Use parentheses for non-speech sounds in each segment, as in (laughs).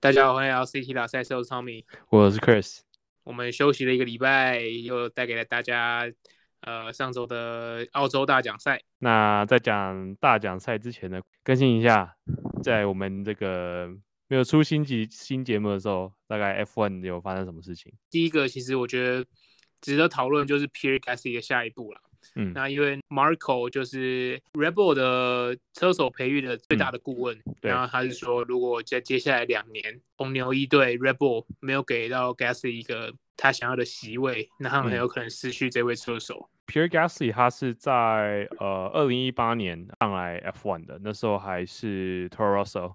大家好，欢迎来到 CT 大赛，我是 Tommy，我是 Chris。我们休息了一个礼拜，又带给了大家呃上周的澳洲大奖赛。那在讲大奖赛之前呢，更新一下，在我们这个没有出新集新节目的时候，大概 F1 有发生什么事情？第一个，其实我觉得值得讨论就是 Pierre Gasly 的下一步了。嗯，那因为 Marco 就是 Red Bull 的车手培育的最大的顾问，嗯、然后他是说，如果在接下来两年红牛一队 Red Bull 没有给到 Gasly 一个他想要的席位，那他们很有可能失去这位车手。嗯、Pierre Gasly 他是在呃二零一八年上来 F1 的，那时候还是 Toro Rosso，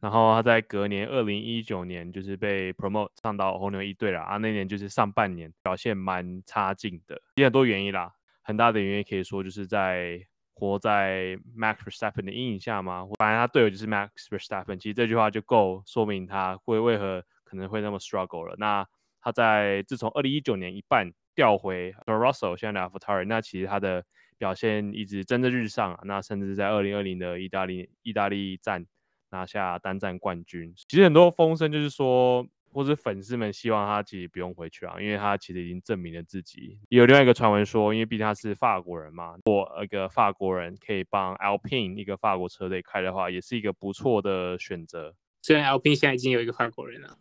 然后他在隔年二零一九年就是被 promote 上到红牛一队了啊，那年就是上半年表现蛮差劲的，有很多原因啦。很大的原因可以说就是在活在 Max Verstappen 的阴影下嘛，反正他队友就是 Max Verstappen，其实这句话就够说明他会为何可能会那么 struggle 了。那他在自从二零一九年一半调回 Toro Rosso 现在的 AlphaTauri，那其实他的表现一直蒸蒸日上啊。那甚至在二零二零的意大利意大利站拿下单站冠军。其实很多风声就是说。或是粉丝们希望他其实不用回去啊，因为他其实已经证明了自己。有另外一个传闻说，因为毕竟他是法国人嘛，如果一个法国人可以帮 Alpine 一个法国车队开的话，也是一个不错的选择。虽然 Alpine 现在已经有一个法国人了，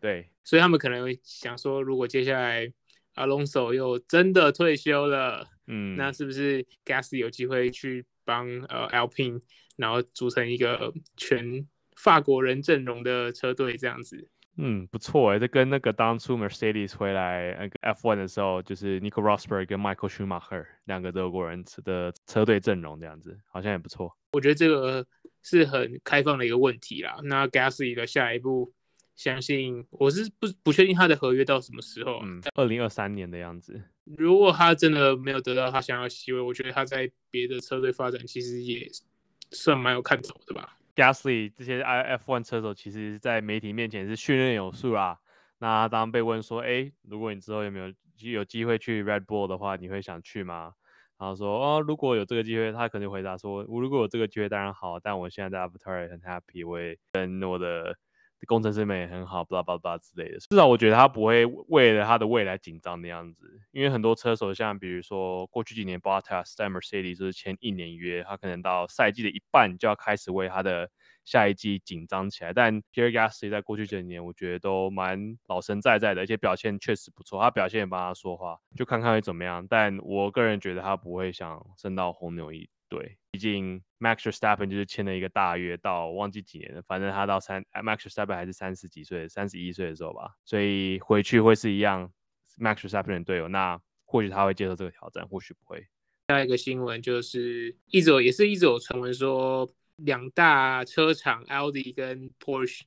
对，所以他们可能会想说，如果接下来 Alonso 又真的退休了，嗯，那是不是 Gasly 有机会去帮呃 Alpine，然后组成一个全法国人阵容的车队这样子？嗯，不错哎，这跟那个当初 Mercedes 回来那个 F1 的时候，就是 Nico Rosberg 跟 Michael Schumacher 两个德国人的车队阵容这样子，好像也不错。我觉得这个是很开放的一个问题啦。那 Gasly 的下一步，相信我是不不确定他的合约到什么时候，嗯，二零二三年的样子。如果他真的没有得到他想要的席位，我觉得他在别的车队发展其实也算蛮有看头的吧。Gasly 这些 I F1 车手，其实，在媒体面前是训练有素啦。那当被问说，哎，如果你之后有没有有机会去 Red Bull 的话，你会想去吗？然后说，哦，如果有这个机会，他肯定回答说，我如果有这个机会，当然好。但我现在在 a v a t a r 很 happy，我也跟我的。工程师们也很好，巴拉巴拉之类的。至少我觉得他不会为了他的未来紧张的样子，因为很多车手像比如说过去几年 Bottas 在 Mercedes 就是签一年约，他可能到赛季的一半就要开始为他的下一季紧张起来。但 Pierre Gasly 在过去这几年，我觉得都蛮老神在在的，而且表现确实不错。他表现也帮他说话，就看看会怎么样。但我个人觉得他不会想升到红牛一。对，毕竟 Max Verstappen 就是签了一个大约到忘记几年了，反正他到三 Max Verstappen 还是三十几岁，三十一岁的时候吧，所以回去会是一样 Max Verstappen 的队友，那或许他会接受这个挑战，或许不会。下一个新闻就是一直有，也是一直有传闻说两大车厂 Audi 跟 Porsche。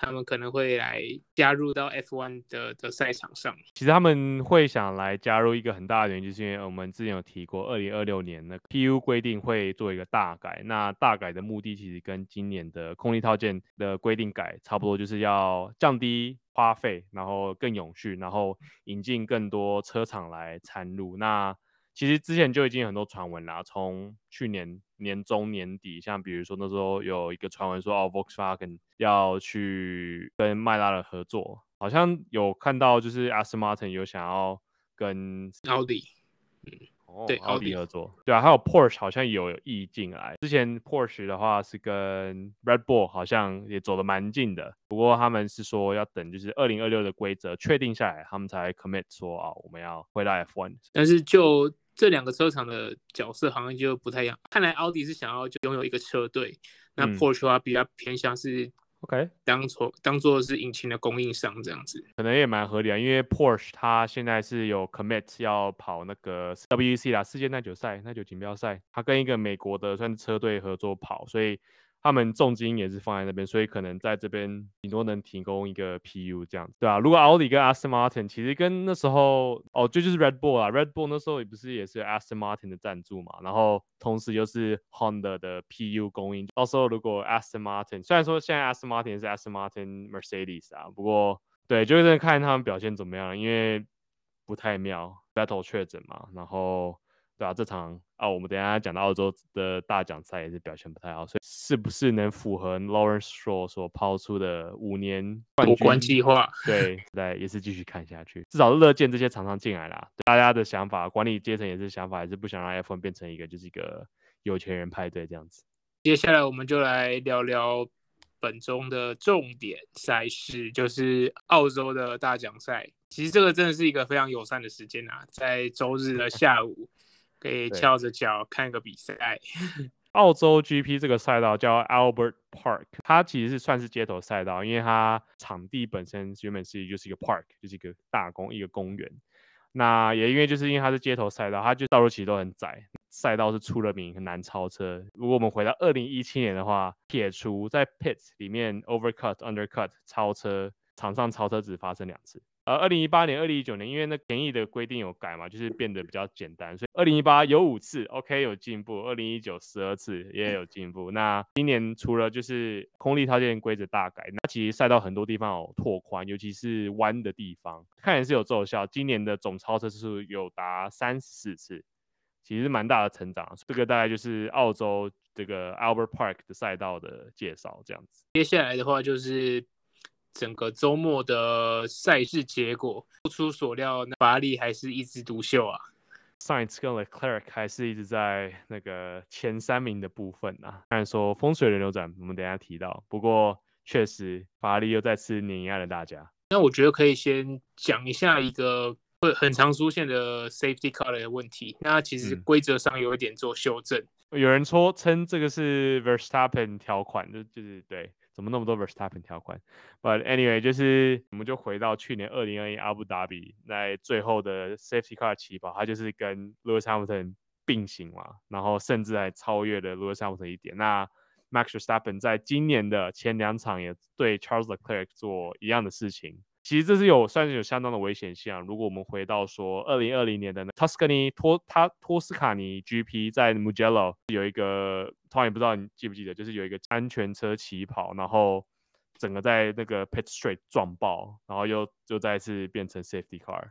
他们可能会来加入到 F1 的的赛场上。其实他们会想来加入一个很大的原因，就是因为我们之前有提过，二零二六年的 PU 规定会做一个大改。那大改的目的其实跟今年的空力套件的规定改差不多，就是要降低花费，然后更永续，然后引进更多车厂来参入。那其实之前就已经有很多传闻啦，从去年年中年底，像比如说那时候有一个传闻说，哦，Volkswagen 要去跟迈拉的合作，好像有看到就是 Aston Martin 有想要跟奥迪，嗯，哦，对，奥迪合作，对啊，还有 Porsche 好像有意进来。之前 Porsche 的话是跟 Red Bull 好像也走得蛮近的，不过他们是说要等就是二零二六的规则确定下来，他们才 commit 说啊，我们要回到 F1。但是就这两个车厂的角色好像就不太一样。看来奥迪是想要就拥有一个车队，那 Porsche 啊比较偏向是 OK 当做、嗯、当做是引擎的供应商这样子，可能也蛮合理啊。因为 Porsche 它现在是有 commit 要跑那个 WEC 啦，世界耐久赛、耐久锦标赛，它跟一个美国的算是车队合作跑，所以。他们重金也是放在那边，所以可能在这边顶多能提供一个 PU 这样子，对啊，如果奥迪跟 Aston Martin 其实跟那时候哦，就就是 Red Bull 啊，Red Bull 那时候也不是也是 Aston Martin 的赞助嘛，然后同时又是 Honda 的 PU 供应。到时候如果 Aston Martin 虽然说现在 Aston Martin 是 Aston Martin Mercedes 啊，不过对，就是看他们表现怎么样，因为不太妙，Battle 确诊嘛，然后。对啊，这场啊，我们等一下讲到澳洲的大奖赛也是表现不太好，所以是不是能符合 Lawrence Stroll 所抛出的五年冠军计划？对，对，也是继续看下去。至少乐见这些厂商进来啦，大家的想法，管理阶层也是想法，也是不想让 F1 变成一个就是一个有钱人派对这样子。接下来我们就来聊聊。本中的重点赛事就是澳洲的大奖赛。其实这个真的是一个非常友善的时间啊，在周日的下午可以翘着脚看个比赛。(laughs) 澳洲 GP 这个赛道叫 Albert Park，它其实是算是街头赛道，因为它场地本身原本是就是一个 park，就是一个大公一个公园。那也因为就是因为它是街头赛道，它就道路其实都很窄。赛道是出了名很难超车。如果我们回到二零一七年的话，撇除在 pit 里面 overcut、undercut 超车，场上超车只发生两次。而二零一八年、二零一九年，因为那便宜的规定有改嘛，就是变得比较简单，所以二零一八有五次，OK 有进步。二零一九十二次也有进步。那今年除了就是空力套件规则大改，那其实赛道很多地方有拓宽，尤其是弯的地方，看也是有奏效。今年的总超车次数有达三十四次。其实蛮大的成长，这个大概就是澳洲这个 Albert Park 的赛道的介绍，这样子。接下来的话就是整个周末的赛事结果，不出所料，法拉利还是一枝独秀啊。Sainz 跟 Leclerc 还是一直在那个前三名的部分啊。当然说风水轮流转，我们等一下提到。不过确实法拉利又再次碾压了大家。那我觉得可以先讲一下一个。会很常出现的 safety car 的问题，那其实规则上有一点做修正。嗯、有人说称这个是 Verstappen 条款，就就是对，怎么那么多 Verstappen 条款？But anyway，就是我们就回到去年二零二一阿布达比在最后的 safety car 起跑，它就是跟 Lewis Hamilton 并行嘛，然后甚至还超越了 Lewis Hamilton 一点。那 Max Verstappen 在今年的前两场也对 Charles Leclerc 做一样的事情。其实这是有算是有相当的危险性啊！如果我们回到说二零二零年的 Tuscany 托他托斯卡尼 GP 在 Mugello 有一个，突然也不知道你记不记得，就是有一个安全车起跑，然后整个在那个 Pit Straight 撞爆，然后又又再次变成 Safety Car，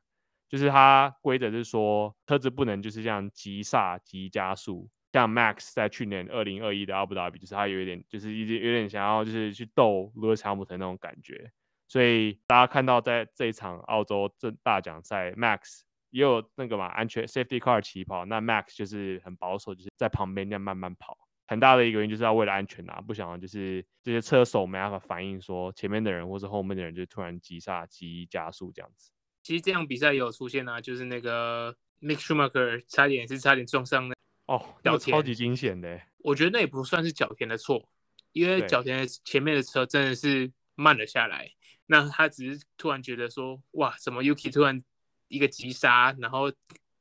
就是它规则是说车子不能就是这样急刹急加速，像 Max 在去年二零二一的阿布达比，就是他有一点就是一直有点想要就是去斗 Lewis Hamilton 那种感觉。所以大家看到，在这一场澳洲这大奖赛，Max 也有那个嘛安全 safety car 起跑，那 Max 就是很保守，就是在旁边这样慢慢跑。很大的一个原因就是要为了安全啊，不想就是这些车手没办法反应，说前面的人或是后面的人就突然急刹急加速这样子。其实这样比赛也有出现啊，就是那个 Mick Schumacher 差点是差点撞上那哦，那超级惊险的。我觉得那也不算是角田的错，因为角田前面的车真的是慢了下来。那他只是突然觉得说，哇，怎么 Yuki 突然一个急刹，然后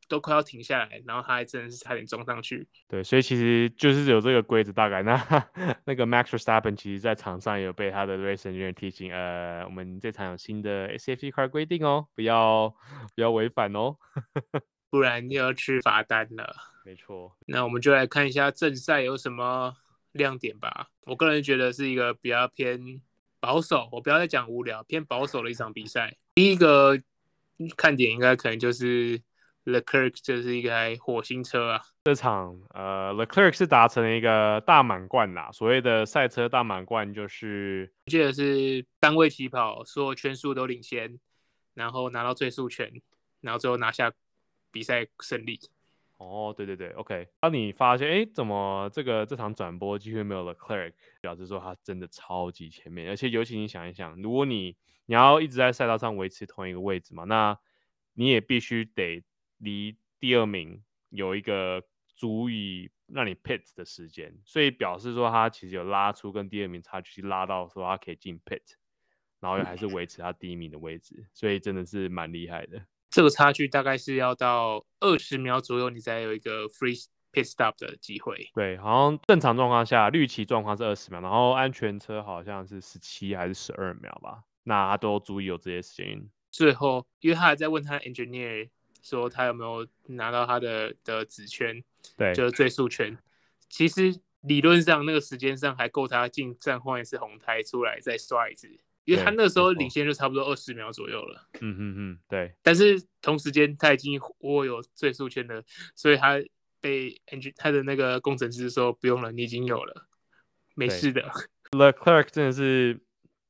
都快要停下来，然后他还真的是差点撞上去。对，所以其实就是有这个规则大概。那 (laughs) 那个 Max Verstappen 其实在场上也有被他的 race engineer 提醒，呃，我们这场有新的 safety car 规定哦，不要不要违反哦，(laughs) 不然又要吃罚单了。没错。那我们就来看一下正赛有什么亮点吧。我个人觉得是一个比较偏。保守，我不要再讲无聊，偏保守的一场比赛。第一个看点应该可能就是 Leclerc 就是一台火星车啊。这场呃 Leclerc 是达成了一个大满贯啦，所谓的赛车大满贯就是，我记得是单位起跑，所有圈数都领先，然后拿到最速权，然后最后拿下比赛胜利。哦，对对对，OK。当你发现，哎，怎么这个这场转播几乎没有了 Cleric，表示说他真的超级前面。而且尤其你想一想，如果你你要一直在赛道上维持同一个位置嘛，那你也必须得离第二名有一个足以让你 pit 的时间。所以表示说他其实有拉出跟第二名差距，拉到说他可以进 pit，然后又还是维持他第一名的位置。所以真的是蛮厉害的。这个差距大概是要到二十秒左右，你才有一个 free pit stop 的机会。对，好像正常状况下，绿旗状况是二十秒，然后安全车好像是十七还是十二秒吧？那他都足以有这些时间。最后，因为他还在问他 engineer 说他有没有拿到他的的子圈，对，就是最速圈。其实理论上那个时间上还够他进站换一次红胎出来再刷一次。因为他那时候领先就差不多二十秒左右了。嗯嗯嗯，对。但是同时间他已经握有最速圈了，所以他被 engine 他的那个工程师说不用了，你已经有了，没事的。Leclerc 真的是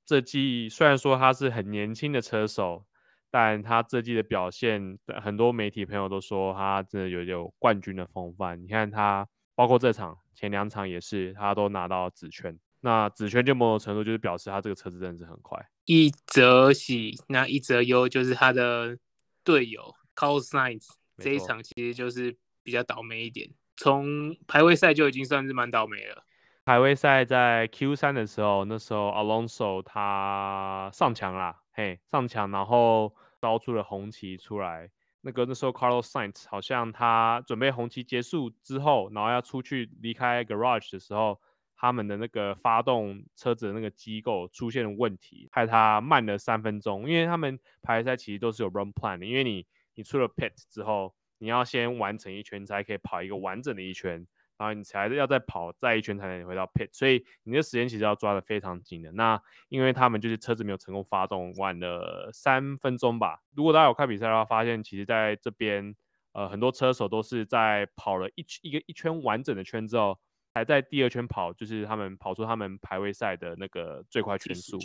这季虽然说他是很年轻的车手，但他这季的表现，很多媒体朋友都说他真的有有冠军的风范。你看他，包括这场前两场也是，他都拿到紫圈。那紫圈就某种程度就是表示他这个车子真的是很快。一则喜，那一则忧就是他的队友 Carlos Sainz 这一场其实就是比较倒霉一点，从排位赛就已经算是蛮倒霉了。排位赛在 Q 三的时候，那时候 Alonso 他上墙啦，嘿，上墙，然后招出了红旗出来。那个那时候 Carlos Sainz 好像他准备红旗结束之后，然后要出去离开 Garage 的时候。他们的那个发动车子的那个机构出现了问题，害他慢了三分钟。因为他们排赛其实都是有 run plan 的，因为你你出了 pit 之后，你要先完成一圈才可以跑一个完整的一圈，然后你才要再跑再一圈才能回到 pit，所以你的时间其实要抓的非常紧的。那因为他们就是车子没有成功发动，晚了三分钟吧。如果大家有看比赛的话，发现其实在这边呃很多车手都是在跑了一一个一圈完整的圈之后。还在第二圈跑，就是他们跑出他们排位赛的那个最快圈速。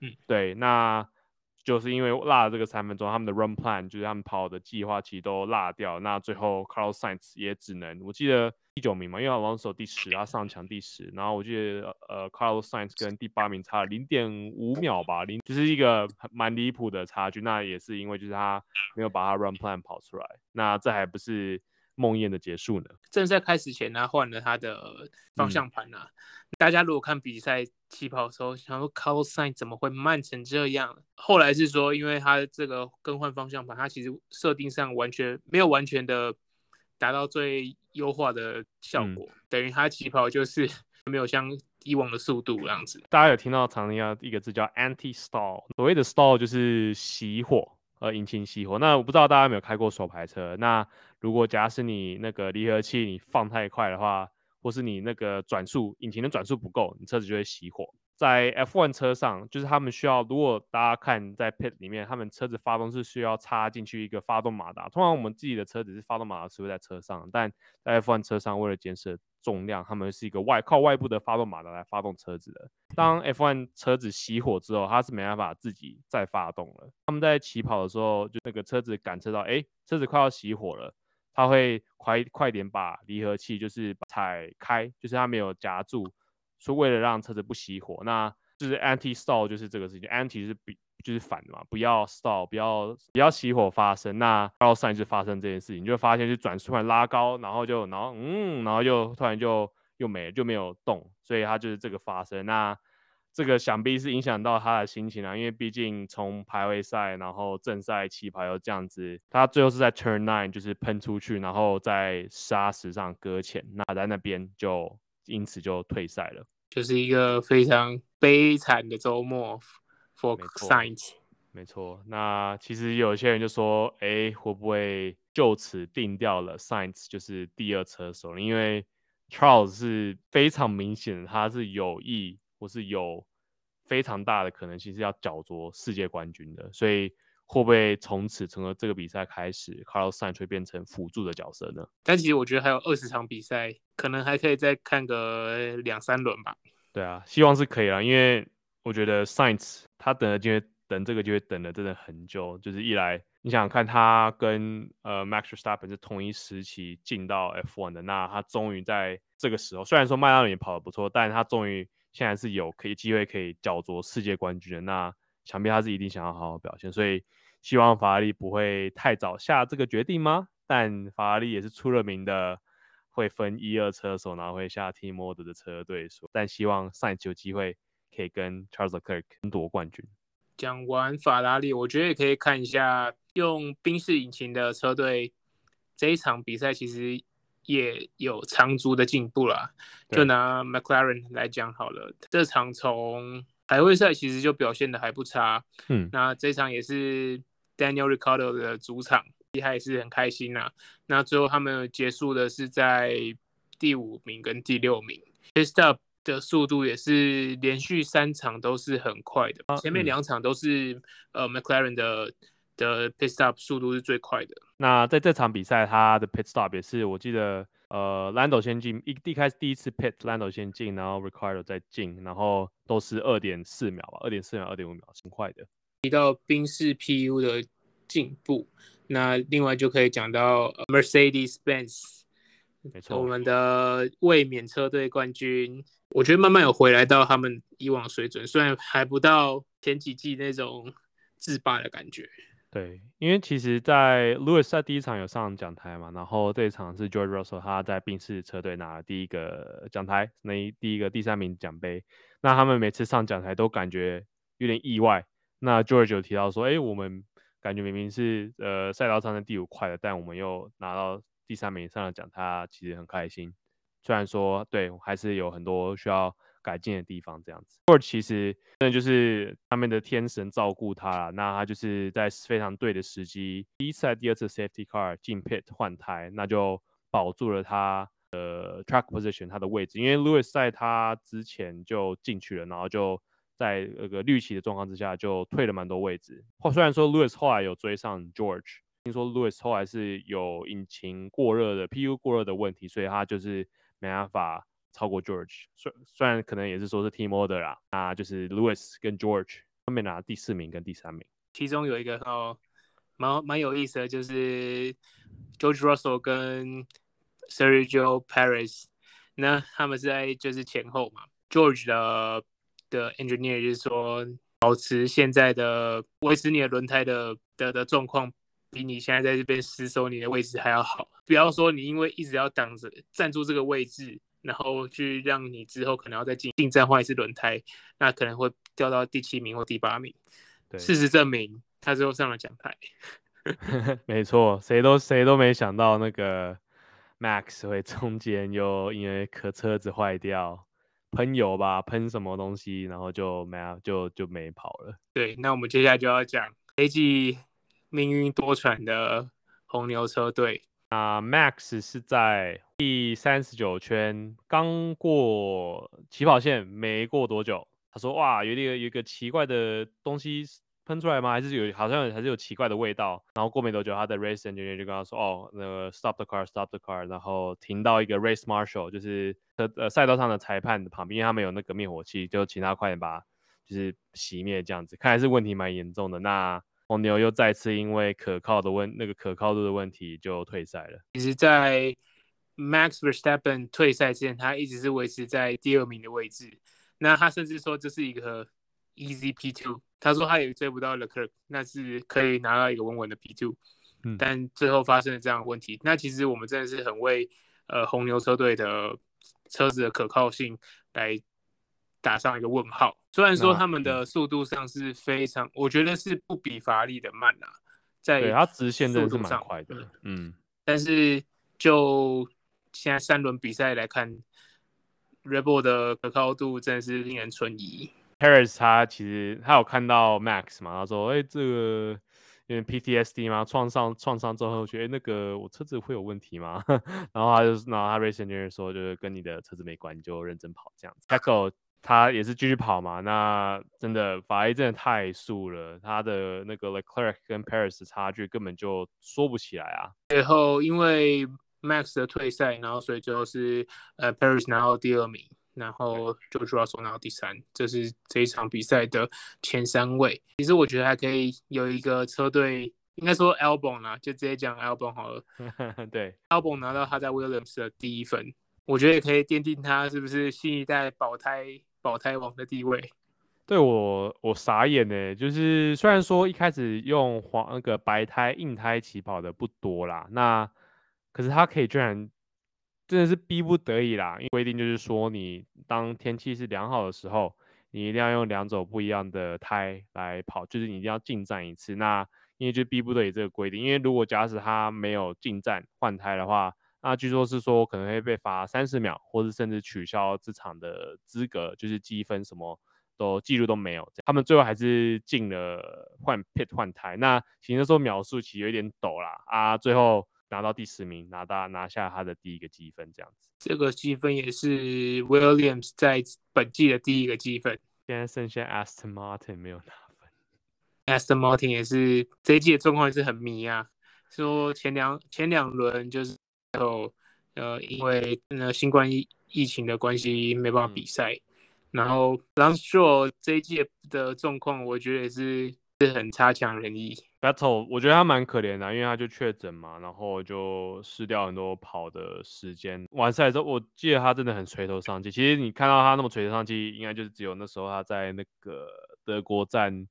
嗯，对，那就是因为落了这个三分钟，他们的 run plan 就是他们跑的计划其实都落掉。那最后 Carlos Sainz 也只能，我记得第九名嘛，因为 Alonso 第十，他上墙第十，然后我记得呃 Carlos Sainz 跟第八名差了零点五秒吧，零就是一个蛮离谱的差距。那也是因为就是他没有把他 run plan 跑出来。那这还不是。梦魇的结束呢？正赛开始前呢，换了他的方向盘啊。嗯、大家如果看比赛起跑的时候，想说 Carlos Sainz 怎么会慢成这样？后来是说，因为他这个更换方向盘，他其实设定上完全没有完全的达到最优化的效果，嗯、等于他起跑就是 (laughs) 没有像以往的速度这样子。大家有听到常听到一个字叫 anti-stall，所谓的 stall 就是熄火。呃，引擎熄火。那我不知道大家有没有开过手排车？那如果假使你那个离合器你放太快的话，或是你那个转速，引擎的转速不够，你车子就会熄火。在 F1 车上，就是他们需要，如果大家看在 pit 里面，他们车子发动是需要插进去一个发动马达。通常我们自己的车子是发动马达是会在车上，但在 F1 车上为了减少重量，他们是一个外靠外部的发动马达来发动车子的。当 F1 车子熄火之后，它是没办法自己再发动了。他们在起跑的时候，就那个车子感测到，哎，车子快要熄火了，它会快快点把离合器就是踩开，就是它没有夹住，是为了让车子不熄火。那就是 anti stall 就是这个事情，anti 是比就是反的嘛，不要 stall，不要不要熄火发生。那 Carlos Sainz 就发生这件事情，你就发现就转速突然拉高，然后就然后嗯，然后就突然就又没了，就没有动，所以他就是这个发生。那这个想必是影响到他的心情啊，因为毕竟从排位赛，然后正赛起跑又这样子，他最后是在 Turn Nine 就是喷出去，然后在砂石上搁浅，那在那边就因此就退赛了。就是一个非常悲惨的周末，for science。没错，那其实有些人就说，哎，会不会就此定掉了 Science 就是第二车手？因为 Charles 是非常明显的，他是有意或是有非常大的可能性是要角逐世界冠军的，所以。会不会从此从了这个比赛开始，Carlos Sainz 会变成辅助的角色呢？但其实我觉得还有二十场比赛，可能还可以再看个两三轮吧。对啊，希望是可以啊，因为我觉得 Sainz 他等了机会，等这个机会等了真的很久。就是一来，你想看他跟呃 Max Verstappen 是同一时期进到 F1 的，那他终于在这个时候，虽然说迈阿密也跑得不错，但他终于现在是有可以机会可以角逐世界冠军的。那想必他是一定想要好好表现，所以。希望法拉利不会太早下这个决定吗？但法拉利也是出了名的，会分一二车手，然后会下 Team Order 的车队。但希望上一次有机会可以跟 Charles Leclerc 夺冠军。讲完法拉利，我觉得也可以看一下用宾士引擎的车队这一场比赛，其实也有长足的进步了。就拿 McLaren 来讲好了，这场从排位赛其实就表现的还不差。嗯，那这场也是。Daniel Ricciardo 的主场，他也是很开心呐、啊。那最后他们结束的是在第五名跟第六名，pit stop 的速度也是连续三场都是很快的。前面两场都是呃 McLaren 的的 pit stop 速度是最快的。那在这场比赛，他的 pit stop 也是我记得，呃，Lando 先进，一一开始第一次 pit，Lando 先进，然后 Ricciardo 再进，然后都是二点四秒吧，二点四秒，二点五秒，挺快的。提到宾士 PU 的进步，那另外就可以讲到 Mercedes-Benz，没错，我们的卫冕车队冠军，我觉得慢慢有回来到他们以往水准，虽然还不到前几季那种自霸的感觉。对，因为其实，在 Lewis 在第一场有上讲台嘛，然后这一场是 George Russell 他在宾士车队拿了第一个讲台，那一第一个第三名奖杯。那他们每次上讲台都感觉有点意外。那 George 有提到说，哎，我们感觉明明是呃赛道上的第五快的，但我们又拿到第三名上来讲，他其实很开心。虽然说，对，还是有很多需要。改进的地方这样子，或者其实真的就是他们的天神照顾他了。那他就是在非常对的时机，第一次、第二次 Safety Car 进 Pit 换胎，那就保住了他的 Track Position 他的位置。因为 Lewis 在他之前就进去了，然后就在那个绿旗的状况之下就退了蛮多位置。或虽然说 Lewis 后来有追上 George，听说 Lewis 后来是有引擎过热的 PU 过热的问题，所以他就是没办法。超过 George，虽虽然可能也是说是 Team Order 啦，那就是 Lewis 跟 George 分别拿第四名跟第三名。其中有一个哦，蛮蛮有意思的，就是 George Russell 跟 Sergio Perez，那他们是在就是前后嘛。George 的的 engineer 就是说，保持现在的维持你的轮胎的的的状况，比你现在在这边死守你的位置还要好。不要说你因为一直要挡着站住这个位置。然后去让你之后可能要再进进站换一次轮胎，那可能会掉到第七名或第八名。对，事实证明他最后上了奖台。(laughs) (laughs) 没错，谁都谁都没想到那个 Max 会中间又因为可车子坏掉喷油吧，喷什么东西，然后就没有就就没跑了。对，那我们接下来就要讲这一季命运多舛的红牛车队。啊、，Max 是在第三十九圈刚过起跑线，没过多久，他说：“哇，有一个有一个奇怪的东西喷出来吗？还是有好像还是有奇怪的味道？”然后过没多久，他的 Race Engineer 就跟他说：“哦，那个 Stop the car，Stop the car。”然后停到一个 Race Marshal，就是呃赛道上的裁判的旁边，他们有那个灭火器，就请他快点把就是熄灭这样子。看来是问题蛮严重的。那红牛又再次因为可靠的问那个可靠度的问题就退赛了。其实，在 Max Verstappen 退赛之前，他一直是维持在第二名的位置。那他甚至说这是一个 Easy P2，他说他也追不到 Leclerc，那是可以拿到一个稳稳的 P2。嗯，但最后发生了这样的问题。那其实我们真的是很为呃红牛车队的车子的可靠性来打上一个问号。虽然说他们的速度上是非常，嗯、我觉得是不比法拉利的慢啊，在对它直线真的是蛮快的，嗯，但是就现在三轮比赛来看，Red Bull 的可靠度真的是令人存疑。Paris 他其实他有看到 Max 嘛，他说：“哎、欸，这个因为 PTSD 吗？创伤创伤之后觉得、欸、那个我车子会有问题吗？” (laughs) 然后他就然后他 Race Engineer 说：“就是跟你的车子没关，你就认真跑这样子。”Checo 他也是继续跑嘛，那真的法拉利真的太速了，他的那个 Leclerc 跟 Perez 的差距根本就说不起来啊。最后因为 Max 的退赛，然后所以最后是呃 Perez 拿到第二名，然后 George Russell 拿到第三，这是这一场比赛的前三位。其实我觉得还可以有一个车队，应该说 Albon 啦，就直接讲 Albon 好了。(laughs) 对，Albon 拿到他在 Williams 的第一分，我觉得也可以奠定他是不是新一代保胎。保胎王的地位，(laughs) 对我我傻眼呢。就是虽然说一开始用黄那个白胎硬胎起跑的不多啦，那可是他可以居然真的是逼不得已啦，因为规定就是说你当天气是良好的时候，你一定要用两种不一样的胎来跑，就是你一定要进站一次。那因为就逼不得已这个规定，因为如果假使他没有进站换胎的话。那据说是说可能会被罚三十秒，或是甚至取消这场的资格，就是积分什么都记录都没有。他们最后还是进了换 pit 换台。那其实说秒数其实有点抖啦啊，最后拿到第十名，拿到拿下他的第一个积分这样子。这个积分也是 Williams 在本季的第一个积分。现在剩下 Aston Martin 没有拿分。Aston Martin 也是这一季的状况也是很迷啊。说前两前两轮就是有呃，因为那新冠疫疫情的关系没办法比赛，嗯、然后 Lance Stroll 这一届的状况，我觉得也是是很差强人意。Vettel 我觉得他蛮可怜的，因为他就确诊嘛，然后就失掉很多跑的时间。完赛之后，我记得他真的很垂头丧气。其实你看到他那么垂头丧气，应该就是只有那时候他在那个德国站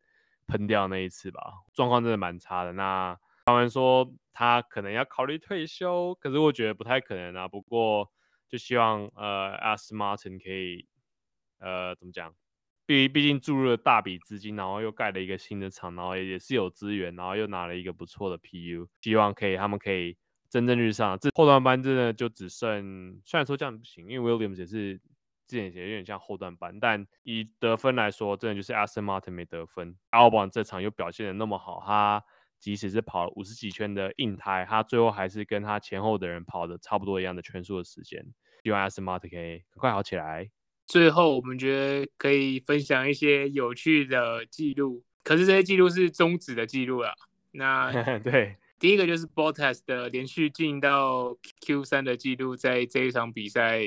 喷掉那一次吧，状况真的蛮差的。那他们说他可能要考虑退休，可是我觉得不太可能啊。不过就希望呃，Aston Martin 可以呃怎么讲？毕毕竟注入了大笔资金，然后又盖了一个新的厂，然后也是有资源，然后又拿了一个不错的 PU，希望可以他们可以蒸蒸日上。这后段班真的就只剩，虽然说这样不行，因为 Williams 也是之前也有点像后段班，但以得分来说，真的就是 Aston Martin 没得分。Albon 这场又表现得那么好，他。即使是跑了五十几圈的硬胎，他最后还是跟他前后的人跑的差不多一样的圈数的时间。希望 Aston Martin 可以快好起来。最后，我们觉得可以分享一些有趣的记录，可是这些记录是终止的记录了。那 (laughs) 对，第一个就是 Bottas 的连续进到 Q 三的记录，在这一场比赛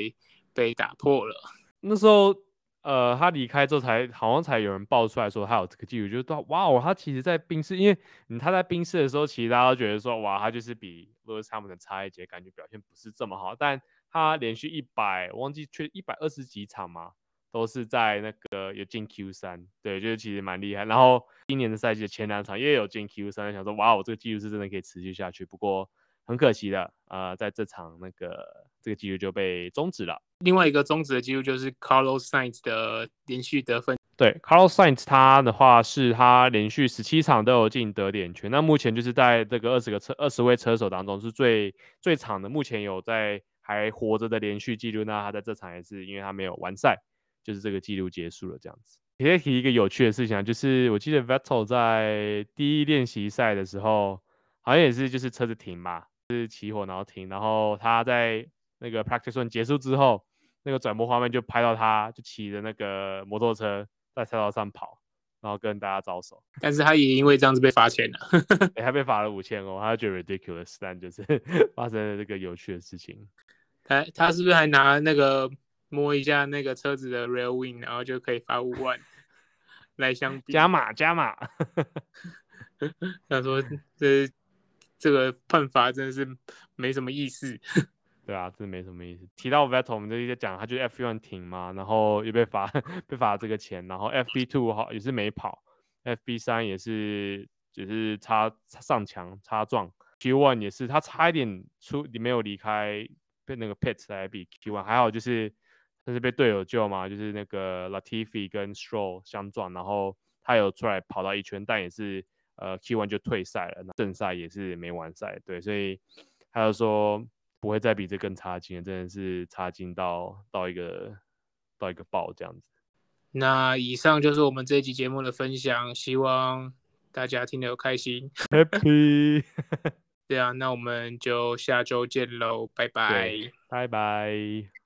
被打破了。那时候。呃，他离开之后才好像才有人爆出来说他有这个记录，就是哇哦，他其实在冰室，因为他在冰室的时候，其实大家都觉得说哇，他就是比 Lewis Hamilton 差一截，感觉表现不是这么好。但他连续一百，忘记去一百二十几场嘛，都是在那个有进 Q 三，对，就是其实蛮厉害。然后今年的赛季的前两场也有进 Q 三，想说哇哦，这个记录是真的可以持续下去。不过很可惜的，呃，在这场那个这个记录就被终止了。另外一个终止的记录就是 Carlos Sainz 的连续得分。对，Carlos Sainz 他的话是他连续十七场都有进得点圈，那目前就是在这个二十个车二十位车手当中是最最长的，目前有在还活着的连续记录。那他在这场也是因为他没有完赛，就是这个记录结束了这样子。也可以提一个有趣的事情啊，就是我记得 Vettel 在第一练习赛的时候，好像也是就是车子停嘛，就是起火然后停，然后他在那个 Practice Run 结束之后。那个转播画面就拍到他，就骑着那个摩托车在赛道上跑，然后跟大家招手。但是他也因为这样子被罚钱了，欸、他被罚了五千哦，他就觉得 ridiculous，但就是 (laughs) 发生了这个有趣的事情。他他是不是还拿那个摸一下那个车子的 rear wing，然后就可以罚五万来相比？加码加码。(laughs) 他说这这个判罚真的是没什么意思。对啊，这没什么意思。提到 Vettel，我们就一直讲，他就 F1 停嘛，然后又被罚 (laughs) 被罚这个钱，然后 FP2 好也是没跑，FB3 也是只、就是擦上墙擦撞，Q1 也是他差一点出，你没有离开被那个 pit 来比 Q1 还好，就是但是被队友救嘛，就是那个 Latifi 跟 Stroll 相撞，然后他有出来跑到一圈，但也是呃 Q1 就退赛了，那正赛也是没完赛，对，所以他就说。不会再比这更差劲了，真的是差劲到到一个到一个爆这样子。那以上就是我们这一集节目的分享，希望大家听得有开心。Happy。(laughs) 对啊，那我们就下周见喽，拜拜，拜拜。